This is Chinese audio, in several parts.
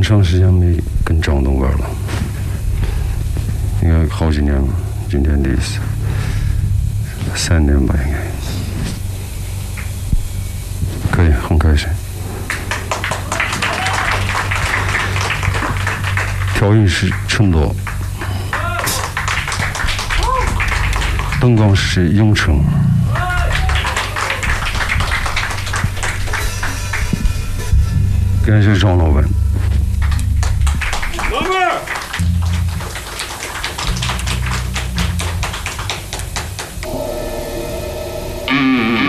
很长时间没跟张东玩了，应该好几年了。今天第四三年吧，应该可以，很开心。调音是陈朵，灯光是永成。感谢张老板。Mm-hmm.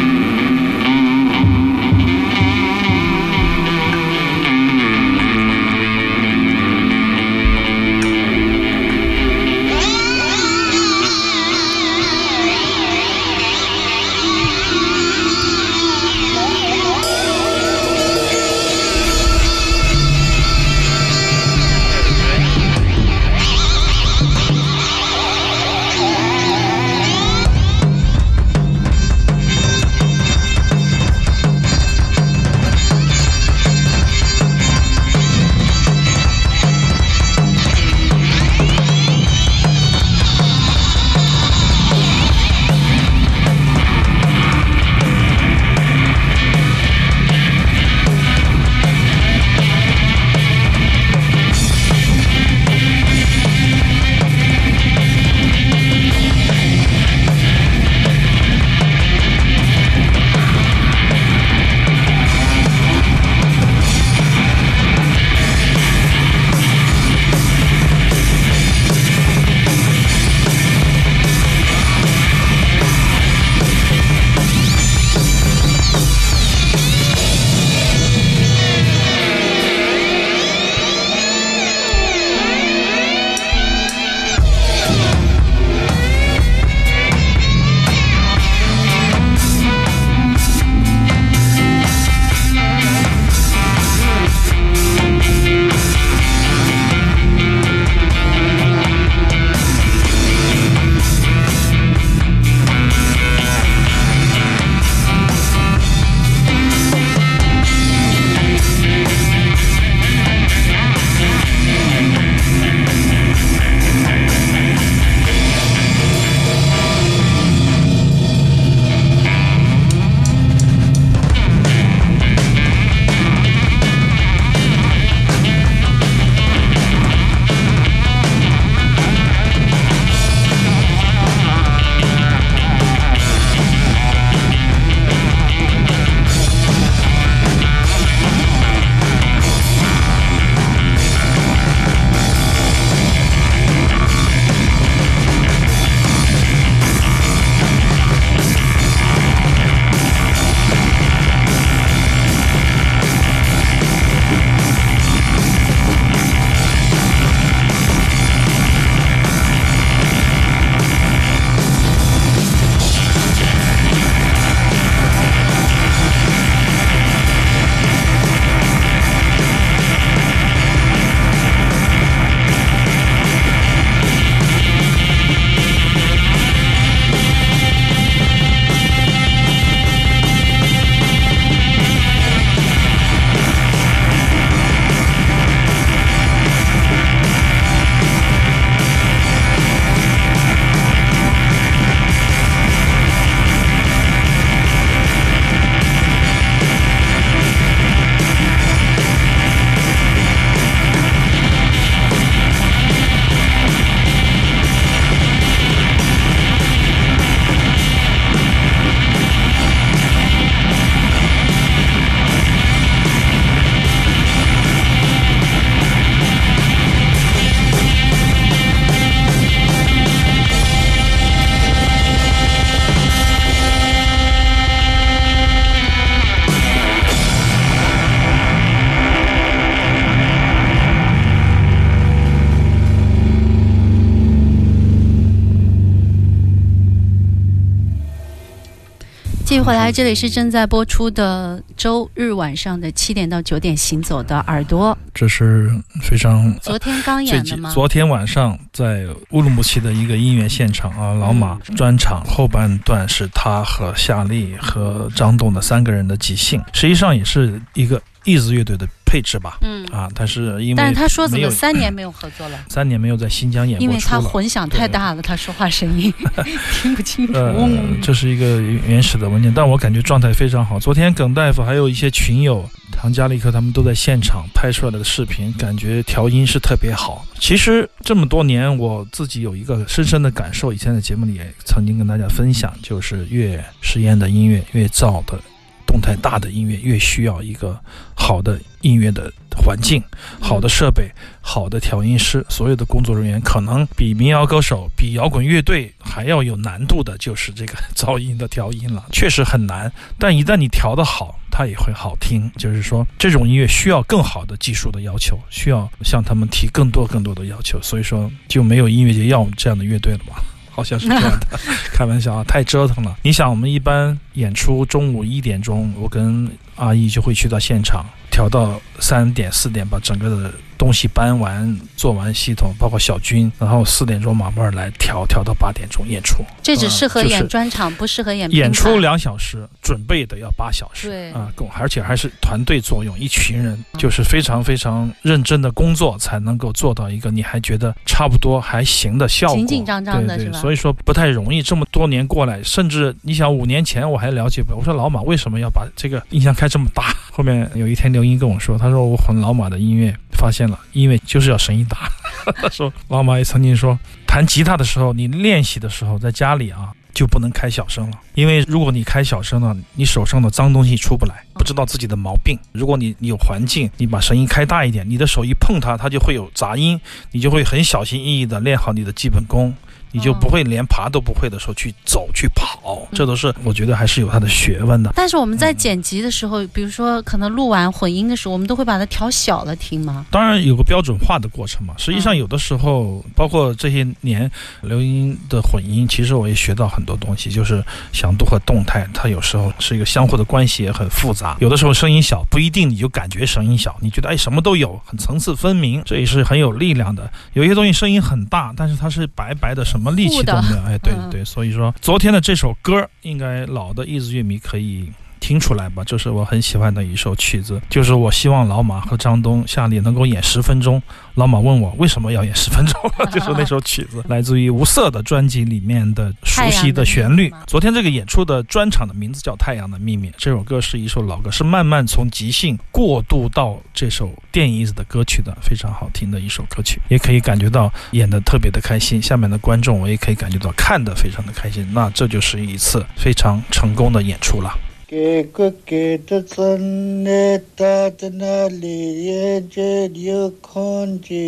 续回来，这里是正在播出的周日晚上的七点到九点行走的耳朵。这是非常昨天刚演的吗？昨天晚上在乌鲁木齐的一个音乐现场啊，老马专场后半段是他和夏利和张栋的三个人的即兴，实际上也是一个 Ease 乐队的配置吧。嗯，啊，但是因为但是他说怎么三年没有合作了？三年没有在新疆演因为过出了。他混响太大了，他说话声音 听不清楚。呃，这是一个原始的文件，但我感觉状态非常好。昨天耿大夫还有一些群友，唐佳丽克他们都在现场拍出来的视频，感觉调音是特别好。其实这么多年，我自己有一个深深的感受，以前在节目里也曾经跟大家分享，就是越实验的音乐，越燥的。动态大的音乐越需要一个好的音乐的环境、好的设备、好的调音师，所有的工作人员可能比民谣歌手、比摇滚乐队还要有难度的，就是这个噪音的调音了，确实很难。但一旦你调得好，它也会好听。就是说，这种音乐需要更好的技术的要求，需要向他们提更多更多的要求，所以说就没有音乐节要我们这样的乐队了嘛。好像是这样的，开玩笑啊，太折腾了。你想，我们一般演出中午一点钟，我跟阿姨就会去到现场，调到三点四点，把整个的东西搬完、做完系统，包括小军，然后四点钟马妹儿来调，调到八点钟演出。这只适合演专场，不适合演演出两小时，准备的要八小时。对啊，够，而且还是团队作用，一群人就是非常非常认真的工作，才能够做到一个你还觉得差不多还行的效果。紧紧张张的对对，是吧所以说不太容易。这么多年过来，甚至你想五年前我还了解不了，我说老马为什么要把这个音箱开这么大？后面有一天刘英跟我说，他说我混老马的音乐，发现了音乐就是要声音大。他说老马也曾经说，弹吉他的时候，你练习的时候在家里啊。就不能开小声了，因为如果你开小声了，你手上的脏东西出不来，不知道自己的毛病。如果你你有环境，你把声音开大一点，你的手一碰它，它就会有杂音，你就会很小心翼翼地练好你的基本功，你就不会连爬都不会的时候去走去跑，这都是我觉得还是有它的学问的。但是我们在剪辑的时候，比如说可能录完混音的时候，我们都会把它调小了听吗？当然有个标准化的过程嘛。实际上嗯有的时候，包括这些年刘英的混音，其实我也学到很多东西，就是响度和动态，它有时候是一个相互的关系，也很复杂。有的时候声音小不一定你就感觉声音小，你觉得哎什么都有，很层次分明，这也是很有力量的。有一些东西声音很大，但是它是白白的，什么力气都没有。哎，对对对，所以说昨天的这首歌，应该老的 Ease 乐迷可以。听出来吧，这是我很喜欢的一首曲子，就是我希望老马和张东、夏丽能够演十分钟。老马问我为什么要演十分钟，就是那首曲子，来自于无色的专辑里面的熟悉的旋律。昨天这个演出的专场的名字叫《太阳的秘密》，这首歌是一首老歌，是慢慢从即兴过渡到这首电影的歌曲的，非常好听的一首歌曲，也可以感觉到演的特别的开心。下面的观众我也可以感觉到看的非常的开心，那这就是一次非常成功的演出了。Ke kuke tatsane tatana liye je yukonji.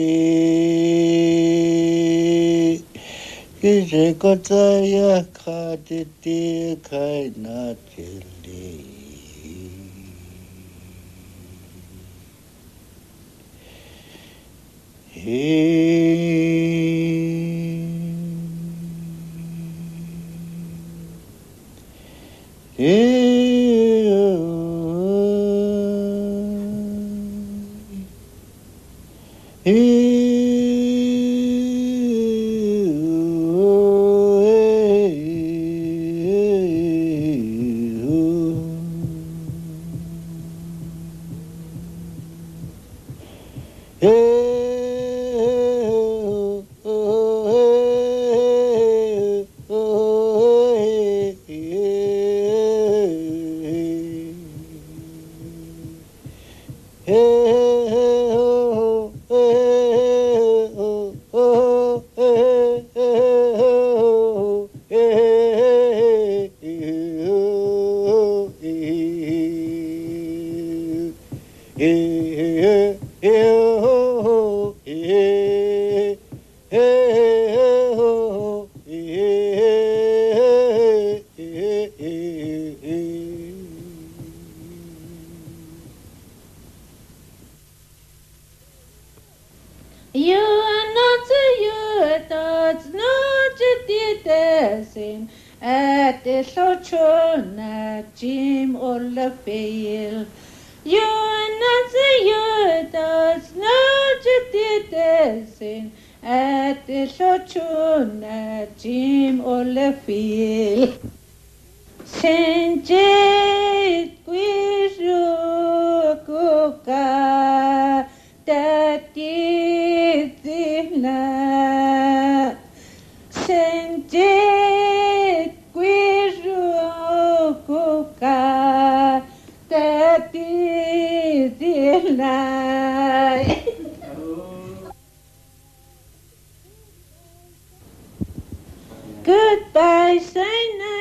Kije kotsaya kaditi kaina chili. He at the so chona jim or la fail you and the you does not you did sin at the so chona jim or la fail sin jit quiz you good night. Goodbye, Saina.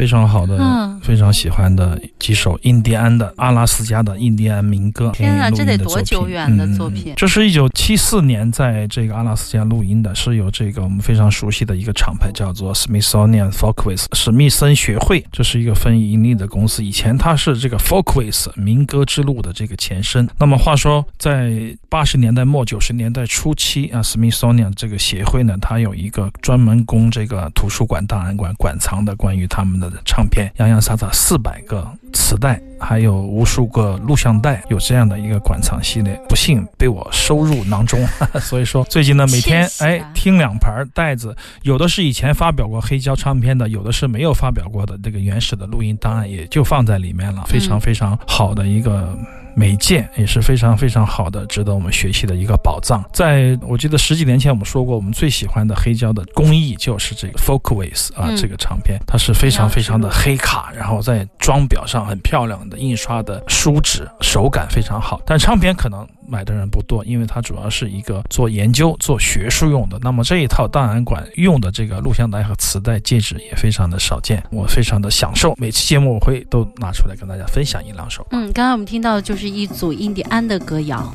非常好的，嗯。非常喜欢的几首印第安的阿拉斯加的印第安民歌。天啊这得多久远的作品嗯这是一九七四年在这个阿拉斯加录音的，是由这个我们非常熟悉的一个厂牌叫做 Smithsonian Folkways 史密森学会，这是一个非盈利的公司。以前它是这个 Folkways 民歌之路的这个前身。那么话说，在八十年代末九十年代初期啊，Smithsonian 这个协会呢，它有一个专门供这个图书馆、档案馆馆藏的关于他们的唱片，洋洋洒洒四百个磁带，还有无数个录像带，有这样的一个馆藏系列，不幸被我收入囊中。所以说，最近呢，每天哎听两盘带子，有的是以前发表过黑胶唱片的，有的是没有发表过的这个原始的录音档案，也就放在里面了，非常非常好的一个。媒介也是非常非常好的，值得我们学习的一个宝藏。在我记得十几年前我们说过，我们最喜欢的黑胶的工艺就是这个 Folkways 啊，嗯这个唱片它是非常非常的黑卡，然后在装裱上很漂亮的印刷的书纸，手感非常好。但唱片可能买的人不多，因为它主要是一个做研究、做学术用的。那么这一套档案馆用的这个录像带和磁带介质也非常的少见，我非常的享受。每期节目我会都拿出来跟大家分享一两首。嗯，刚刚我们听到的是一组印第安的歌谣。